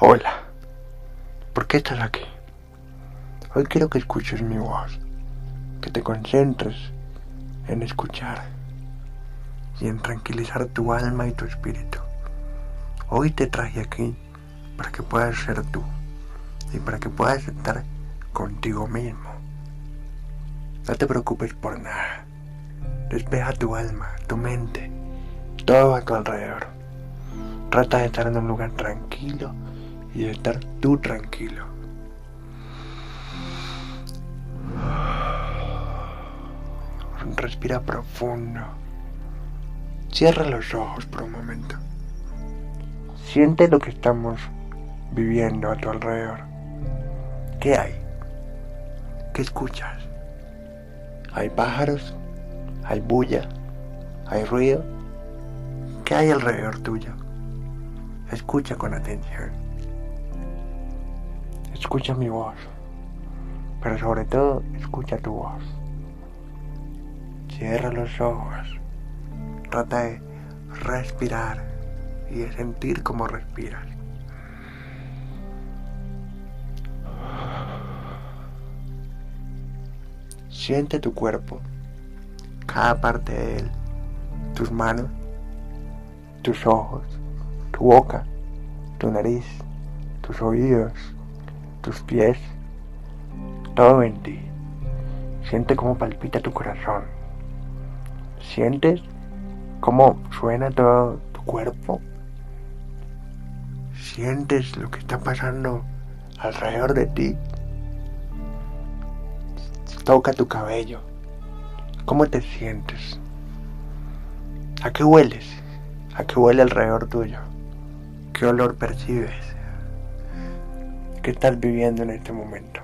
Hola, ¿por qué estás aquí? Hoy quiero que escuches mi voz, que te concentres en escuchar y en tranquilizar tu alma y tu espíritu. Hoy te traje aquí para que puedas ser tú y para que puedas estar contigo mismo. No te preocupes por nada. Despeja tu alma, tu mente, todo a tu alrededor. Trata de estar en un lugar tranquilo y estar tú tranquilo. Respira profundo. Cierra los ojos por un momento. Siente lo que estamos viviendo a tu alrededor. ¿Qué hay? ¿Qué escuchas? ¿Hay pájaros? ¿Hay bulla? ¿Hay ruido? ¿Qué hay alrededor tuyo? Escucha con atención. Escucha mi voz. Pero sobre todo, escucha tu voz. Cierra los ojos. Trata de respirar y de sentir cómo respiras. Siente tu cuerpo, cada parte de él, tus manos, tus ojos, tu boca, tu nariz, tus oídos, tus pies, todo en ti. Siente cómo palpita tu corazón. Sientes cómo suena todo tu cuerpo. Sientes lo que está pasando alrededor de ti. Toca tu cabello. ¿Cómo te sientes? ¿A qué hueles? ¿A qué huele alrededor tuyo? ¿Qué olor percibes? ¿Qué estás viviendo en este momento?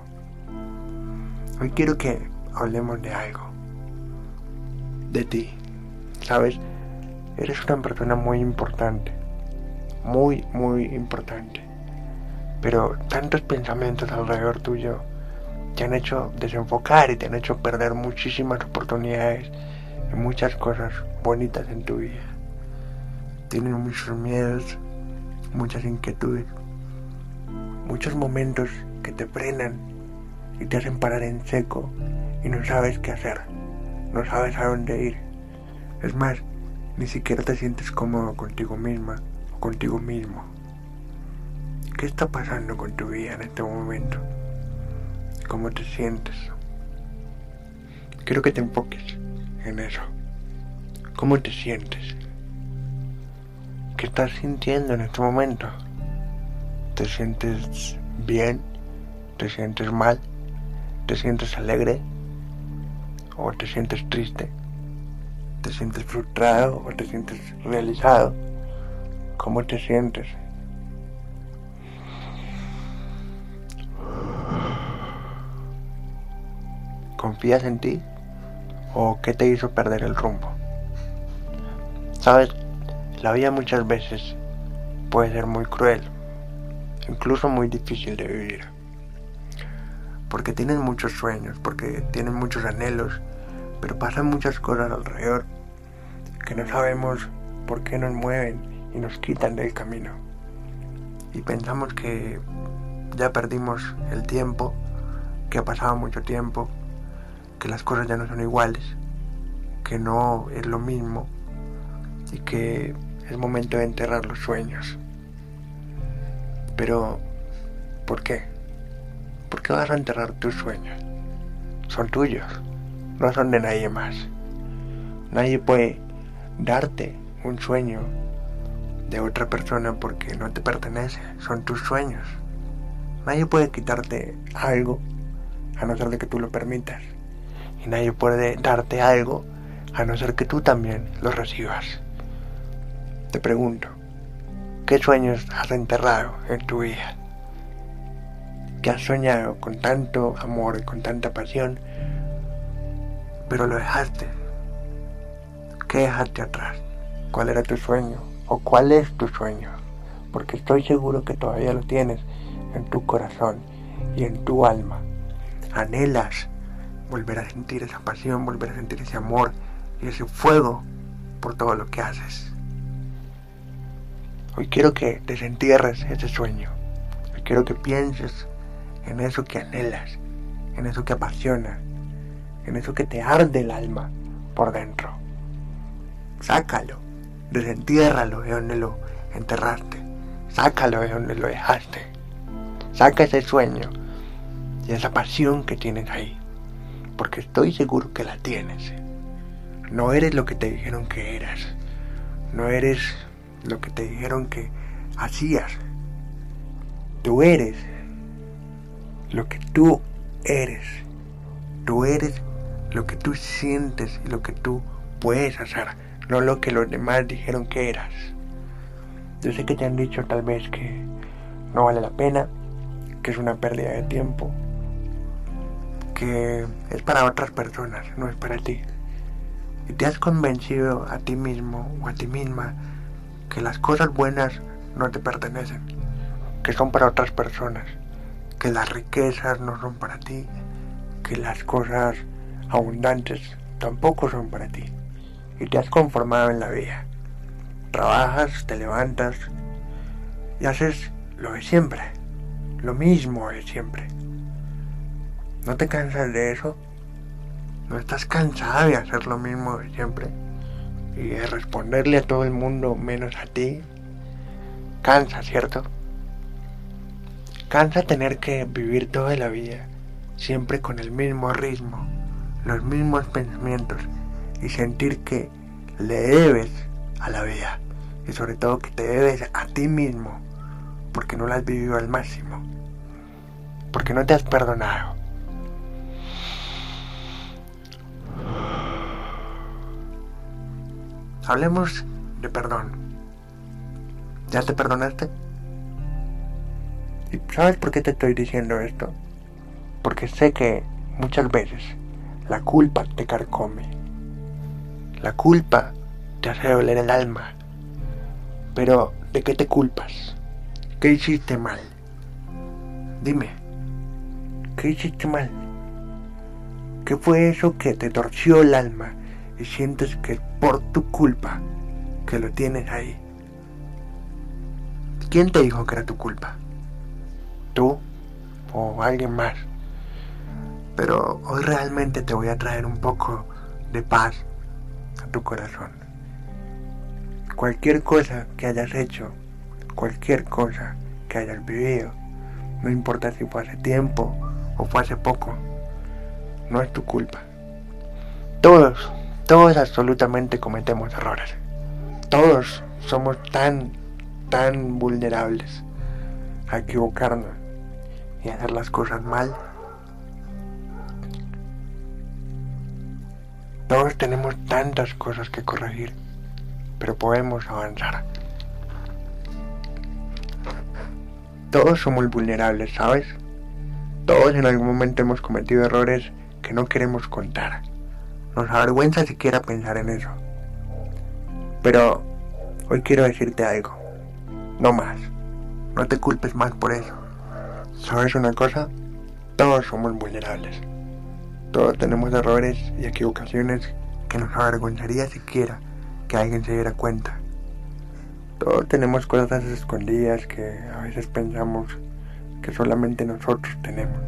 Hoy quiero que hablemos de algo. De ti. ¿Sabes? Eres una persona muy importante. Muy, muy importante. Pero tantos pensamientos alrededor tuyo te han hecho desenfocar y te han hecho perder muchísimas oportunidades y muchas cosas bonitas en tu vida. Tienes muchos miedos, muchas inquietudes, muchos momentos que te frenan y te hacen parar en seco y no sabes qué hacer, no sabes a dónde ir. Es más, ni siquiera te sientes cómodo contigo misma o contigo mismo. ¿Qué está pasando con tu vida en este momento? ¿Cómo te sientes? Quiero que te enfoques en eso. ¿Cómo te sientes? ¿Qué estás sintiendo en este momento? ¿Te sientes bien? ¿Te sientes mal? ¿Te sientes alegre? ¿O te sientes triste? ¿Te sientes frustrado o te sientes realizado? ¿Cómo te sientes? ¿Confías en ti? ¿O qué te hizo perder el rumbo? Sabes, la vida muchas veces puede ser muy cruel, incluso muy difícil de vivir. Porque tienes muchos sueños, porque tienes muchos anhelos, pero pasan muchas cosas alrededor que no sabemos por qué nos mueven y nos quitan del camino. Y pensamos que ya perdimos el tiempo, que ha pasado mucho tiempo, que las cosas ya no son iguales, que no es lo mismo y que es momento de enterrar los sueños. Pero, ¿por qué? ¿Por qué vas a enterrar tus sueños? Son tuyos, no son de nadie más. Nadie puede darte un sueño de otra persona porque no te pertenece, son tus sueños. Nadie puede quitarte algo a no ser de que tú lo permitas y nadie puede darte algo a no ser que tú también lo recibas. Te pregunto, ¿qué sueños has enterrado en tu vida? ¿Qué has soñado con tanto amor y con tanta pasión, pero lo dejaste? ¿Qué dejaste atrás? ¿Cuál era tu sueño? ¿O cuál es tu sueño? Porque estoy seguro que todavía lo tienes en tu corazón y en tu alma. Anhelas volver a sentir esa pasión, volver a sentir ese amor y ese fuego por todo lo que haces. Hoy quiero que desentierres ese sueño, Quiero que pienses en eso que anhelas, en eso que apasiona, en eso que te arde el alma por dentro. Sácalo, desentiérralo de donde lo enterraste, sácalo de donde lo dejaste. Saca ese sueño y esa pasión que tienes ahí, porque estoy seguro que la tienes. No eres lo que te dijeron que eras, no eres lo que te dijeron que hacías. Tú eres lo que tú eres. Tú eres lo que tú sientes y lo que tú puedes hacer, no lo que los demás dijeron que eras. Yo sé que te han dicho tal vez que no vale la pena, que es una pérdida de tiempo, que es para otras personas, no es para ti. Y te has convencido a ti mismo o a ti misma que las cosas buenas no te pertenecen, que son para otras personas, que las riquezas no son para ti, que las cosas abundantes tampoco son para ti. Y te has conformado en la vida. Trabajas, te levantas y haces lo de siempre, lo mismo de siempre. ¿No te cansas de eso? ¿No estás cansada de hacer lo mismo de siempre? Y de responderle a todo el mundo menos a ti. Cansa, ¿cierto? Cansa tener que vivir toda la vida siempre con el mismo ritmo, los mismos pensamientos y sentir que le debes a la vida y sobre todo que te debes a ti mismo porque no lo has vivido al máximo, porque no te has perdonado. Hablemos de perdón. ¿Ya te perdonaste? ¿Y sabes por qué te estoy diciendo esto? Porque sé que muchas veces la culpa te carcome. La culpa te hace doler el alma. Pero, ¿de qué te culpas? ¿Qué hiciste mal? Dime, ¿qué hiciste mal? ¿Qué fue eso que te torció el alma y sientes que por tu culpa que lo tienes ahí? ¿Quién te dijo que era tu culpa? ¿Tú o alguien más? pero hoy realmente te voy a traer un poco de paz a tu corazón. Cualquier cosa que hayas hecho, cualquier cosa que hayas vivido, no importa si fue hace tiempo o fue hace poco, no es tu culpa. Todos, todos absolutamente cometemos errores. Todos somos tan, tan vulnerables a equivocarnos y hacer las cosas mal Todos tenemos tantas cosas que corregir, pero podemos avanzar. Todos somos vulnerables, ¿sabes? Todos en algún momento hemos cometido errores que no queremos contar. Nos avergüenza siquiera pensar en eso. Pero hoy quiero decirte algo. No más. No te culpes más por eso. ¿Sabes una cosa? Todos somos vulnerables. Todos tenemos errores y equivocaciones que nos avergonzaría siquiera que alguien se diera cuenta. Todos tenemos cosas escondidas que a veces pensamos que solamente nosotros tenemos.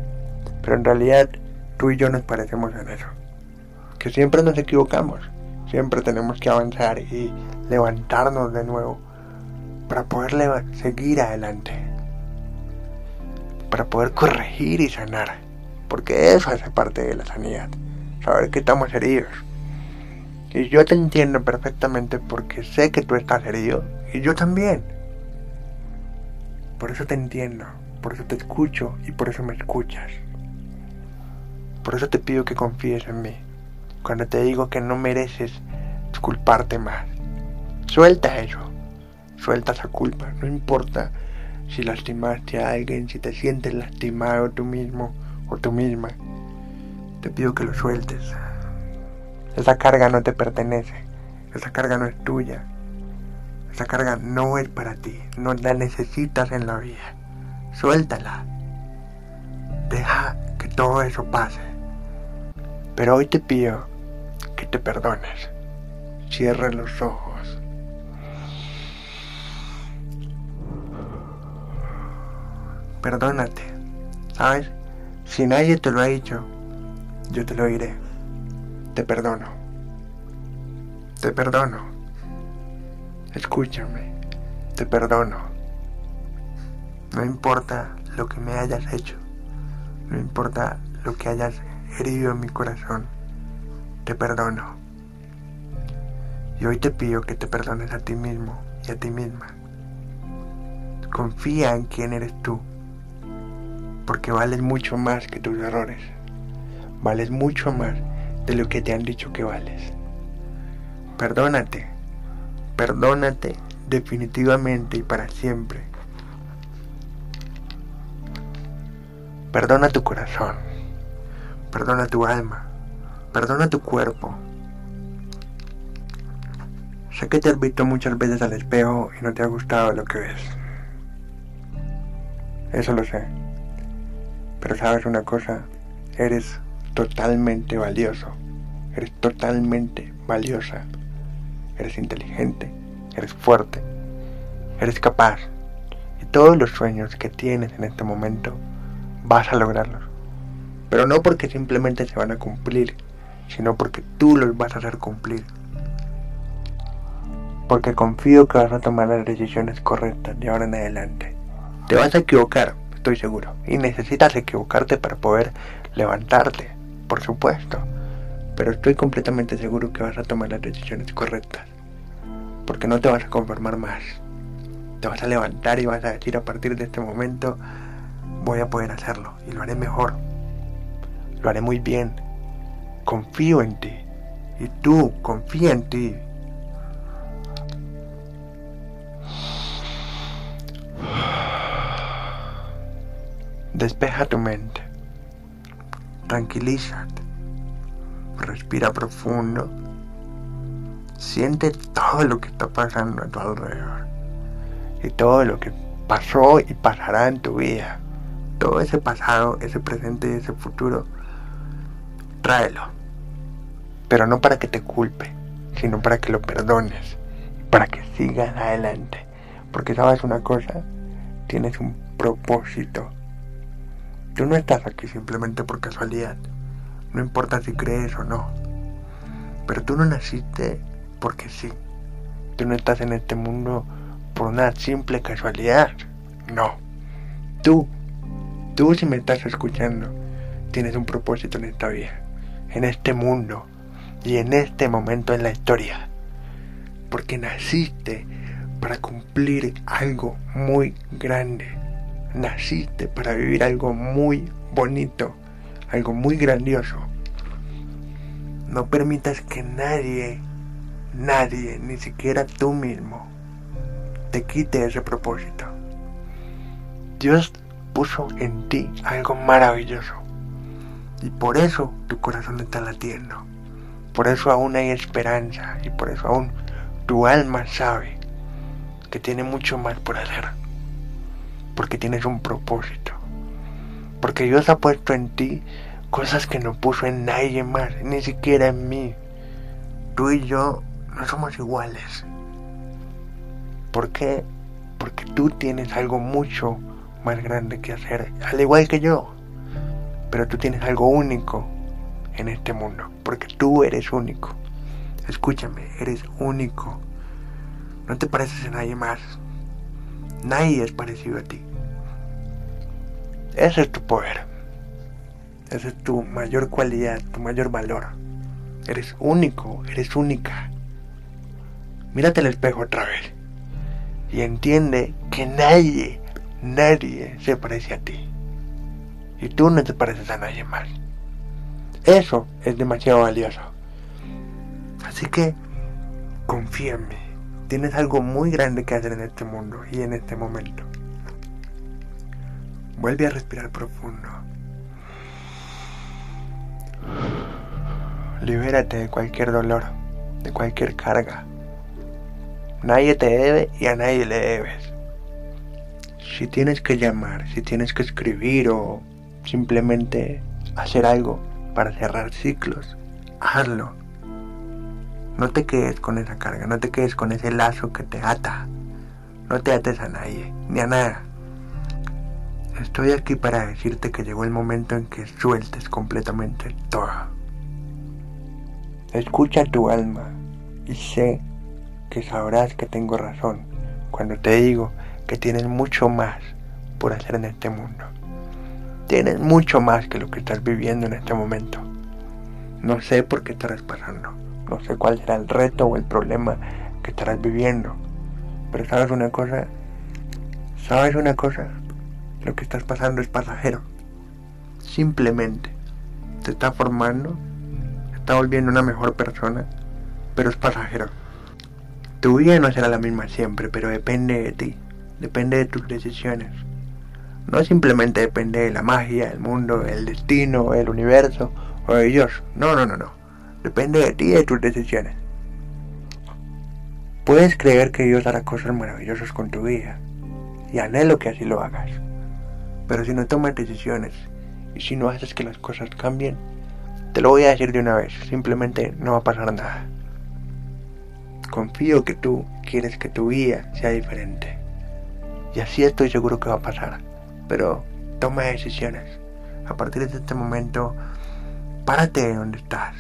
Pero en realidad tú y yo nos parecemos en eso. Que siempre nos equivocamos. Siempre tenemos que avanzar y levantarnos de nuevo para poder seguir adelante. Para poder corregir y sanar porque eso hace parte de la sanidad, saber que estamos heridos. Y yo te entiendo perfectamente porque sé que tú estás herido y yo también. Por eso te entiendo, por eso te escucho y por eso me escuchas. Por eso te pido que confíes en mí. Cuando te digo que no mereces disculparte más. Suelta eso. Suelta esa culpa. No importa si lastimaste a alguien, si te sientes lastimado tú mismo por tú misma, te pido que lo sueltes. Esa carga no te pertenece, esa carga no es tuya, esa carga no es para ti, no la necesitas en la vida. Suéltala. Deja que todo eso pase. Pero hoy te pido te perdones. Cierra los ojos. perdónate. ¿Sabes? Si nadie te lo ha dicho, yo te lo diré. Te perdono. Te perdono. Escúchame. Te perdono. No importa lo que me hayas hecho. No importa lo que hayas herido en mi corazón. Te perdono. Y hoy te pido que te perdones a ti mismo y a ti misma. Confía en quién eres tú. Porque vales mucho más que tus errores. Vales mucho más de lo que te han dicho que vales. Perdónate, perdónate definitivamente y para siempre. Perdona tu corazón, perdona tu alma, perdona tu cuerpo. Sé que te has visto muchas veces al espejo y no te ha gustado lo que ves. Eso lo sé. Pero sabes una cosa, eres totalmente valioso. Eres totalmente valiosa. Eres inteligente. Eres fuerte. Eres capaz. Y todos los sueños que tienes en este momento vas a lograrlos. Pero no porque simplemente se van a cumplir, sino porque tú los vas a hacer cumplir. Porque confío que vas a tomar las decisiones correctas de ahora en adelante. Te vas a equivocar, estoy seguro. Y necesitas equivocarte para poder levantarte por supuesto, pero estoy completamente seguro que vas a tomar las decisiones correctas, porque no te vas a conformar más. Te vas a levantar y vas a decir a partir de este momento, voy a poder hacerlo y lo haré mejor. Lo haré muy bien. Confío en ti. Y tú, confía en ti. Despeja tu mente. Tranquilízate, respira profundo, siente todo lo que está pasando a tu alrededor. Y todo lo que pasó y pasará en tu vida, todo ese pasado, ese presente y ese futuro, tráelo, pero no para que te culpe, sino para que lo perdones, para que sigas adelante, porque sabes una cosa, tienes un propósito Tú no estás aquí simplemente por casualidad. No importa si crees o no. Pero tú no naciste porque sí. Tú no estás en este mundo por una simple casualidad. No. Tú, tú si me estás escuchando, tienes un propósito en esta vida, en este mundo y en este momento en la historia. Porque naciste para cumplir algo muy grande naciste para vivir algo muy bonito, algo muy grandioso. No permitas que nadie, nadie, ni siquiera tú mismo, te quite ese propósito. Dios puso en ti algo maravilloso. Y por eso tu corazón está latiendo. Por eso aún hay esperanza. Y por eso aún tu alma sabe que tiene mucho más por hacer porque tienes un propósito. Porque Dios ha puesto en ti cosas que no puso en nadie más, ni siquiera en mí. Tú y yo no somos iguales. ¿Por qué? Porque tú tienes algo mucho más grande que hacer, al igual que yo. Pero tú tienes algo único en este mundo, porque tú eres único. Escúchame, eres único. No te pareces a nadie más. Nadie es parecido a ti. Ese es tu poder. Esa es tu mayor cualidad, tu mayor valor. Eres único, eres única. Mírate al espejo otra vez. Y entiende que nadie, nadie se parece a ti. Y tú no te pareces a nadie más. Eso es demasiado valioso. Así que confía en mí. Tienes algo muy grande que hacer en este mundo y en este momento. Vuelve a respirar profundo. Libérate de cualquier dolor, de cualquier carga. Nadie te debe y a nadie le debes. Si tienes que llamar, si tienes que escribir o simplemente hacer algo para cerrar ciclos, hazlo. No te quedes con esa carga, no te quedes con ese lazo que te ata. No te ates a nadie, ni a nada. Estoy aquí para decirte que llegó el momento en que sueltes completamente todo. Escucha tu alma y sé que sabrás que tengo razón cuando te digo que tienes mucho más por hacer en este mundo. Tienes mucho más que lo que estás viviendo en este momento. No sé por qué estarás pasando. No sé cuál será el reto o el problema que estarás viviendo. Pero sabes una cosa. ¿Sabes una cosa? Lo que estás pasando es pasajero. Simplemente te está formando, te está volviendo una mejor persona, pero es pasajero. Tu vida no será la misma siempre, pero depende de ti, depende de tus decisiones. No simplemente depende de la magia, el mundo, el destino, el universo o de Dios. No, no, no, no. Depende de ti y de tus decisiones. Puedes creer que Dios hará cosas maravillosas con tu vida y anhelo que así lo hagas. Pero si no tomas decisiones y si no haces que las cosas cambien, te lo voy a decir de una vez, simplemente no va a pasar nada. Confío que tú quieres que tu vida sea diferente. Y así estoy seguro que va a pasar. Pero toma decisiones. A partir de este momento, párate de donde estás.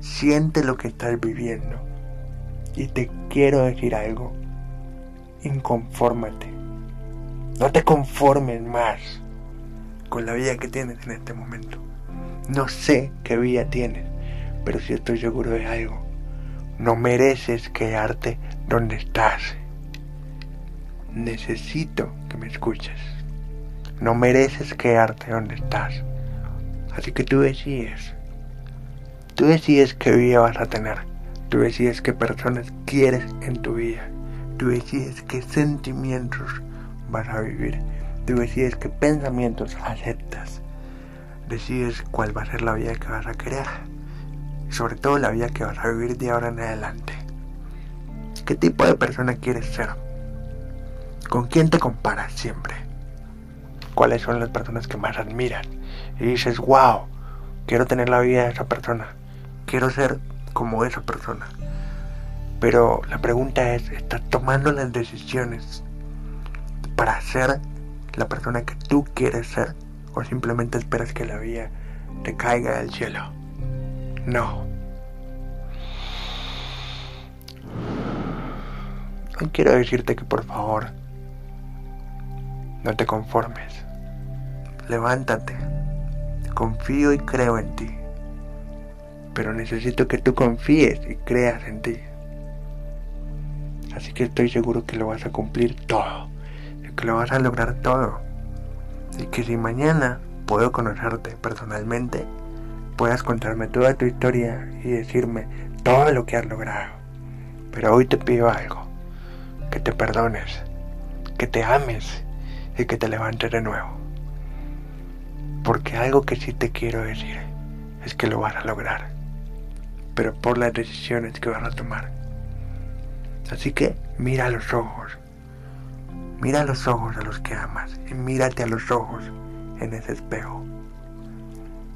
Siente lo que estás viviendo. Y te quiero decir algo. Inconfórmate. No te conformes más con la vida que tienes en este momento. No sé qué vida tienes, pero sí estoy seguro de algo. No mereces quedarte donde estás. Necesito que me escuches. No mereces quedarte donde estás. Así que tú decides. Tú decides qué vida vas a tener. Tú decides qué personas quieres en tu vida. Tú decides qué sentimientos vas a vivir. Tú decides qué pensamientos aceptas. Decides cuál va a ser la vida que vas a crear. Y sobre todo la vida que vas a vivir de ahora en adelante. ¿Qué tipo de persona quieres ser? ¿Con quién te comparas siempre? ¿Cuáles son las personas que más admiras? Y dices, wow, quiero tener la vida de esa persona. Quiero ser como esa persona. Pero la pregunta es, ¿estás tomando las decisiones para ser la persona que tú quieres ser o simplemente esperas que la vida te caiga del cielo. No. Quiero decirte que por favor no te conformes. Levántate. Confío y creo en ti. Pero necesito que tú confíes y creas en ti. Así que estoy seguro que lo vas a cumplir todo que lo vas a lograr todo. Y que si mañana puedo conocerte personalmente, puedas contarme toda tu historia y decirme todo lo que has logrado. Pero hoy te pido algo, que te perdones, que te ames y que te levantes de nuevo. Porque algo que sí te quiero decir es que lo vas a lograr, pero por las decisiones que vas a tomar. Así que mira a los ojos Mira a los ojos a los que amas y mírate a los ojos en ese espejo.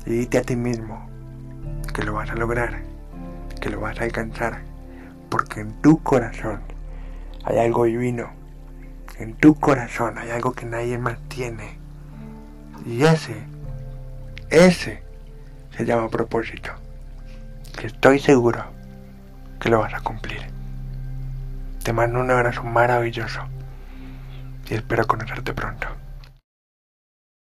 Y dite a ti mismo que lo vas a lograr, que lo vas a alcanzar, porque en tu corazón hay algo divino. En tu corazón hay algo que nadie más tiene. Y ese, ese se llama propósito. Que estoy seguro que lo vas a cumplir. Te mando un abrazo maravilloso y espero conocerte pronto.